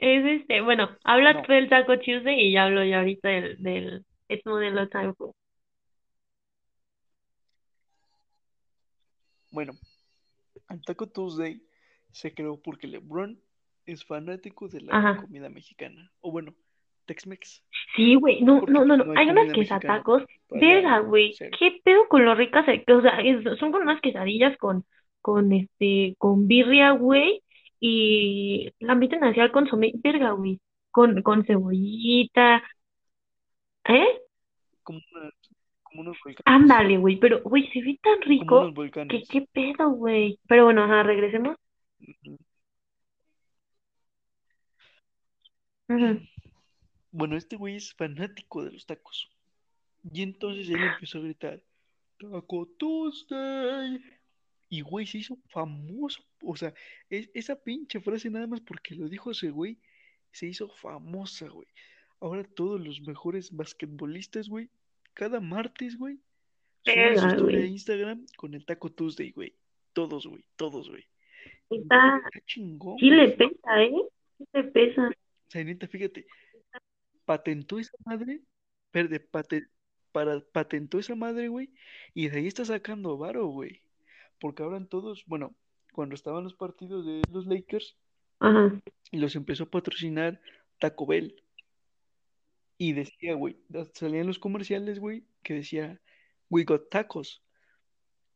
Es este, bueno, habla No, del Taco Tuesday y ya hablo yo ahorita del, del It's Modelo Time Fool. bueno, el Taco Tuesday se creó porque LeBron es fanático de la Ajá. comida mexicana. O bueno, Tex-Mex. Sí, güey, no, no, no, no. hay Hay unas quesatacos. Verga, güey. ¿Qué pedo con lo ricas? O sea, es- son con unas quesadillas con, con este, con birria, güey. Y la meten así al consomé. Verga, güey. Con, con cebollita. ¿Eh? Como, una- como unos volcanes. Ándale, güey, pero, güey, se ve tan Como rico unos que volcanes. qué pedo, güey. Pero bueno, ajá, regresemos. Ujú. Ujú. Bueno, este güey es fanático de los tacos. Y entonces él empezó a gritar, Taco Tuesday. Y güey, se hizo famoso. O sea, es- esa pinche frase nada más porque lo dijo ese güey, se hizo famosa, güey. Ahora todos los mejores basquetbolistas, güey, cada martes, güey, suben su historia a güey. Instagram con el Taco Tuesday, güey. Todos, güey, todos, güey. Está, Está chingón, sí le pesa, ¿eh? Sí le pesa. O sea, neta, fíjate, patentó esa madre, pate- para, patentó esa madre, güey, y de ahí está sacando varo, güey. Porque ahora todos, bueno, cuando estaban los partidos de los Lakers, Ajá. los empezó a patrocinar Taco Bell. Y decía, güey, salían los comerciales, güey, que decía, we got tacos.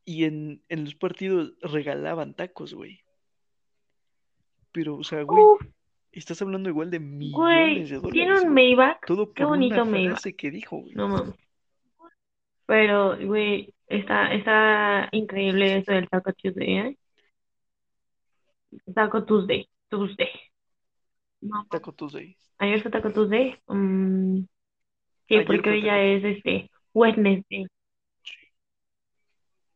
Y en, en los partidos regalaban tacos, güey. Pero, o sea, güey, estás hablando igual de güey, millones de tiene un güey. Maybach. Todo Qué por una bonito Maybach. frase que dijo, güey. No mames. Pero, güey, está, está increíble eso del Taco Tuesday, ¿eh? Taco Tuesday. Tuesday. No. Taco Tuesday. ayer fue Taco Tuesday. Mm, sí, Ayer porque hoy ya es este Wednesday.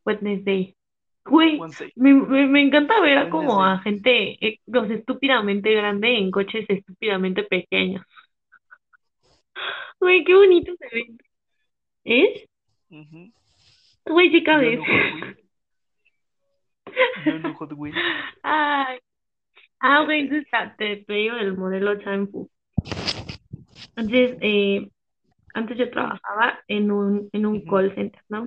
Wednesday. Güey, me, me, me encanta ver a como a gente, eh, los estúpidamente grande en coches estúpidamente pequeños. Güey, qué bonito se ve. ¿Es? Güey, sí Yo cabes. No no Hot Wheels. Ay. Ah, güey, entonces ta- te digo el modelo Chanfu. Entonces, eh, antes yo trabajaba en un, en un call center, ¿no?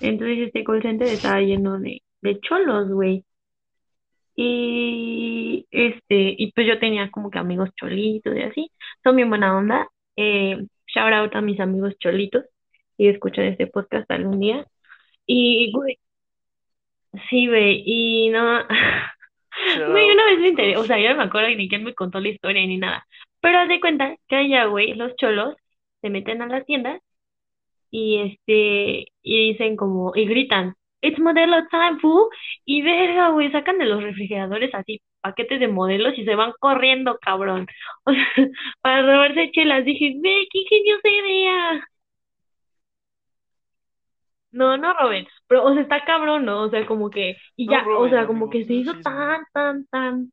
Entonces este call center estaba lleno de, de cholos, güey. Y este, y pues yo tenía como que amigos cholitos y así. Son bien buena onda. Eh, shout out a mis amigos cholitos y escuchan este podcast algún día. Y, güey, sí, güey, y no. Shout Güey, una vez me enteré, o sea, yo no me acuerdo ni quién me contó la historia ni nada. Pero haz de cuenta que allá, güey, los cholos se meten a las tiendas y este, y dicen como, y gritan, It's modelo time, fool. Y verga, güey, sacan de los refrigeradores así paquetes de modelos y se van corriendo, cabrón. O sea, para robarse chelas. Dije, ve, qué ingeniosa idea. No, no roben, pero, o sea, está cabrón, ¿no? O sea, como que, y No ya, o sea, como que se hizo sí tan, tan, tan,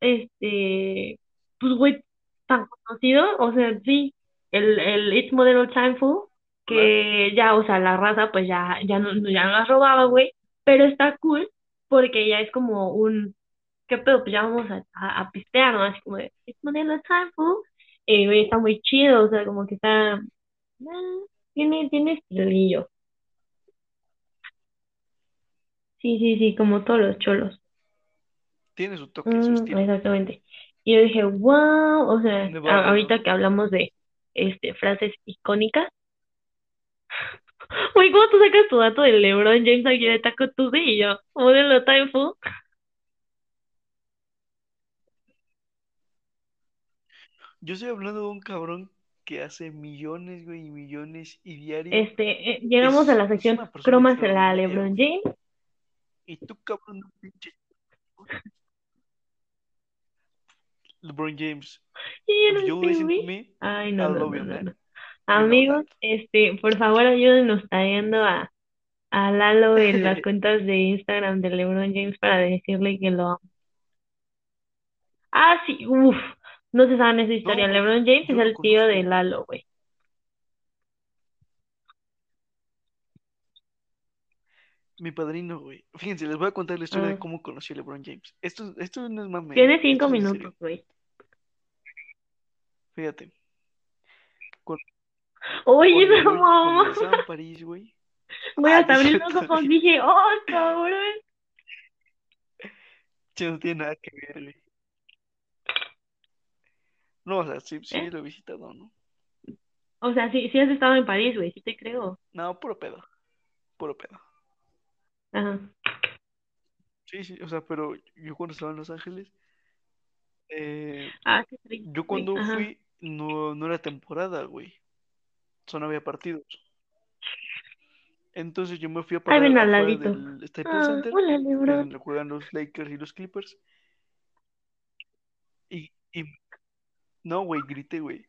este, pues, güey, tan conocido, o sea, sí, el, el It's Model Time Fool, Claro. que ya, o sea, la raza, pues ya, ya no, ya no las robaba, güey, pero está cool, porque ya es como un, ¿qué pedo? Pues ya vamos a, a, a pistear, ¿no? Así como de, It's Model Time Fool, y, güey, está muy chido, o sea, como que está, ah, tiene, tiene estilillo. Sí, sí, sí, como todos los cholos. Tiene su toque, su Mm, estilo. exactamente. Y yo dije, wow, o sea, a- ahorita ¿no? que hablamos de este frases icónicas. Güey, ¿cómo tú sacas tu dato de LeBron James aquí de Taco Tuesday y yo, modelo Fool? Yo estoy hablando de un cabrón que hace millones, güey, y millones y diario. Este, eh, llegamos a la sección una persona Crómasela a extraordinaria, LeBron. James. Y tú, cabrón, pinche LeBron James. Y yo no sé, listen to me, Ay, no, no, love no, you, no, no. Amigos, este, por favor ayúdenos trayendo a, a Lalo en las cuentas de Instagram de LeBron James para decirle que lo amo. Ah, sí, uff, no se saben esa historia. No, LeBron James yo es el tío de. Lalo, güey. Mi padrino, güey. Fíjense, les voy a contar la historia de Ah, cómo conocí a LeBron James. Esto, esto no es mame, tiene cinco minutos, güey. Fíjate. Oye, cuando mamá. en París, güey. Güey, Ah, hasta no abrí los ojos, dije, oh, cabrón. Che, no tiene nada que ver, güey. No, o sea, sí, sí ¿Eh? lo he visitado, ¿no? O sea, sí, sí has estado en París, güey, sí te creo. No, puro pedo. Puro pedo. Ajá. Sí, sí, o sea, pero yo cuando estaba en Los Ángeles, eh, Ah, qué yo cuando Ajá. fui, no, no era temporada, güey. O sea, no había partidos. Entonces yo me fui a Ahí parar ven al afuera ladito. del Staples Ah, Center, hola, que es Lebron. donde juegan los Lakers y los Clippers. Y, y no, güey, grité, güey.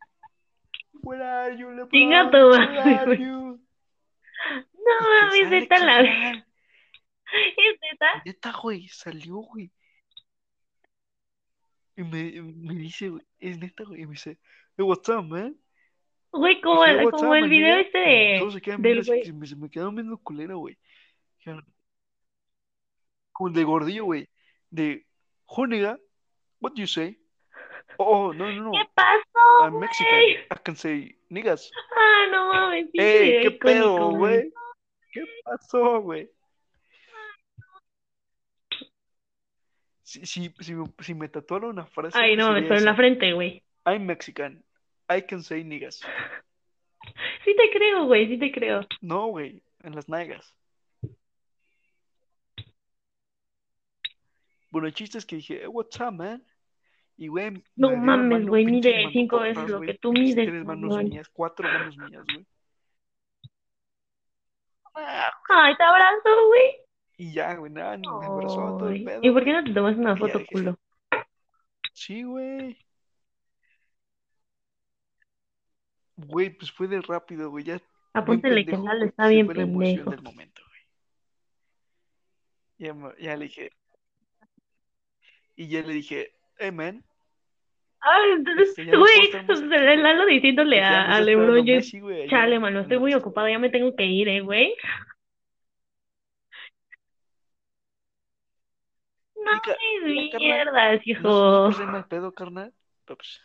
Where are you, LeBron? Chinga tu Where madre, are güey. you? No Y que mames, sale, neta la. ¿Es neta? Neta, güey, salió, güey. Y me, me dice, güey, es neta, güey. Y me dice, hey, what's up, man? Güey, como, el- como up, el video este Y todos de, se quedan viendo del se me, se me quedaron viendo culero, güey. Como el de gordillo, güey. De, "Who, nigga? What do you say? Oh, no, no, ¿Qué no. pasó, I'm Mexican. I can say niggas. Ah, no mames, Ey, ¿qué icónico, pedo, güey? ¿Qué pasó, güey? Si, si, si, me, si me tatuaron una frase, Ay, no sería pero en la frente, güey. I'm Mexican. I can say niggas. Sí te creo, güey, sí te creo. No, güey, en las nalgas. Bueno, el chiste es que dije, "Eh, what's up, man? Y, güey, me No mames, güey, mide cinco veces lo que tú mides, tres manos mías, cuatro manos mías, güey. Ay, te abrazo, güey. Y ya, güey, nada, me abrazó todo el pedo, ¿Y por qué no te tomas una foto, dije, culo? sí, güey. Güey, pues fue de rápido, güey, ya Apúntale que Lalo está bien fue la emoción pendejo. del momento, güey. Ya, ya le dije, y ya le dije, hey, man, Ay, entonces, este, no güey, güey. Lalo diciéndole a, a LeBron allá chale, mano, estoy muy ocupado, ya me tengo que ir, eh, güey. No Y ca- me mira, carnal, mierdas, no, no hijo. ser mal pedo, carnal, pues,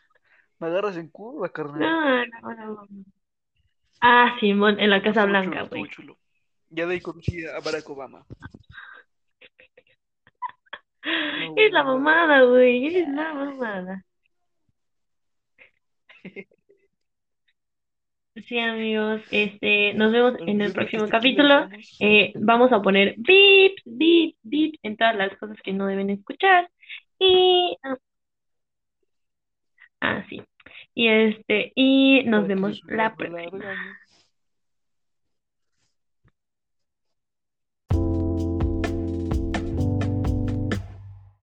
me agarras en curva, carnal. No, no, no. Ah, Simón, en la Casa estuvo Blanca, güey. chulo. Ya de ahí conocí a Barack Obama. No, Es la mamada, güey, es la mamada. Sí, amigos, este, nos vemos en el próximo lo capítulo. Eh, vamos a poner beep, beep, beep en todas las cosas que no deben escuchar. Y, ah, ah, sí. Y este, y nos vemos la próxima.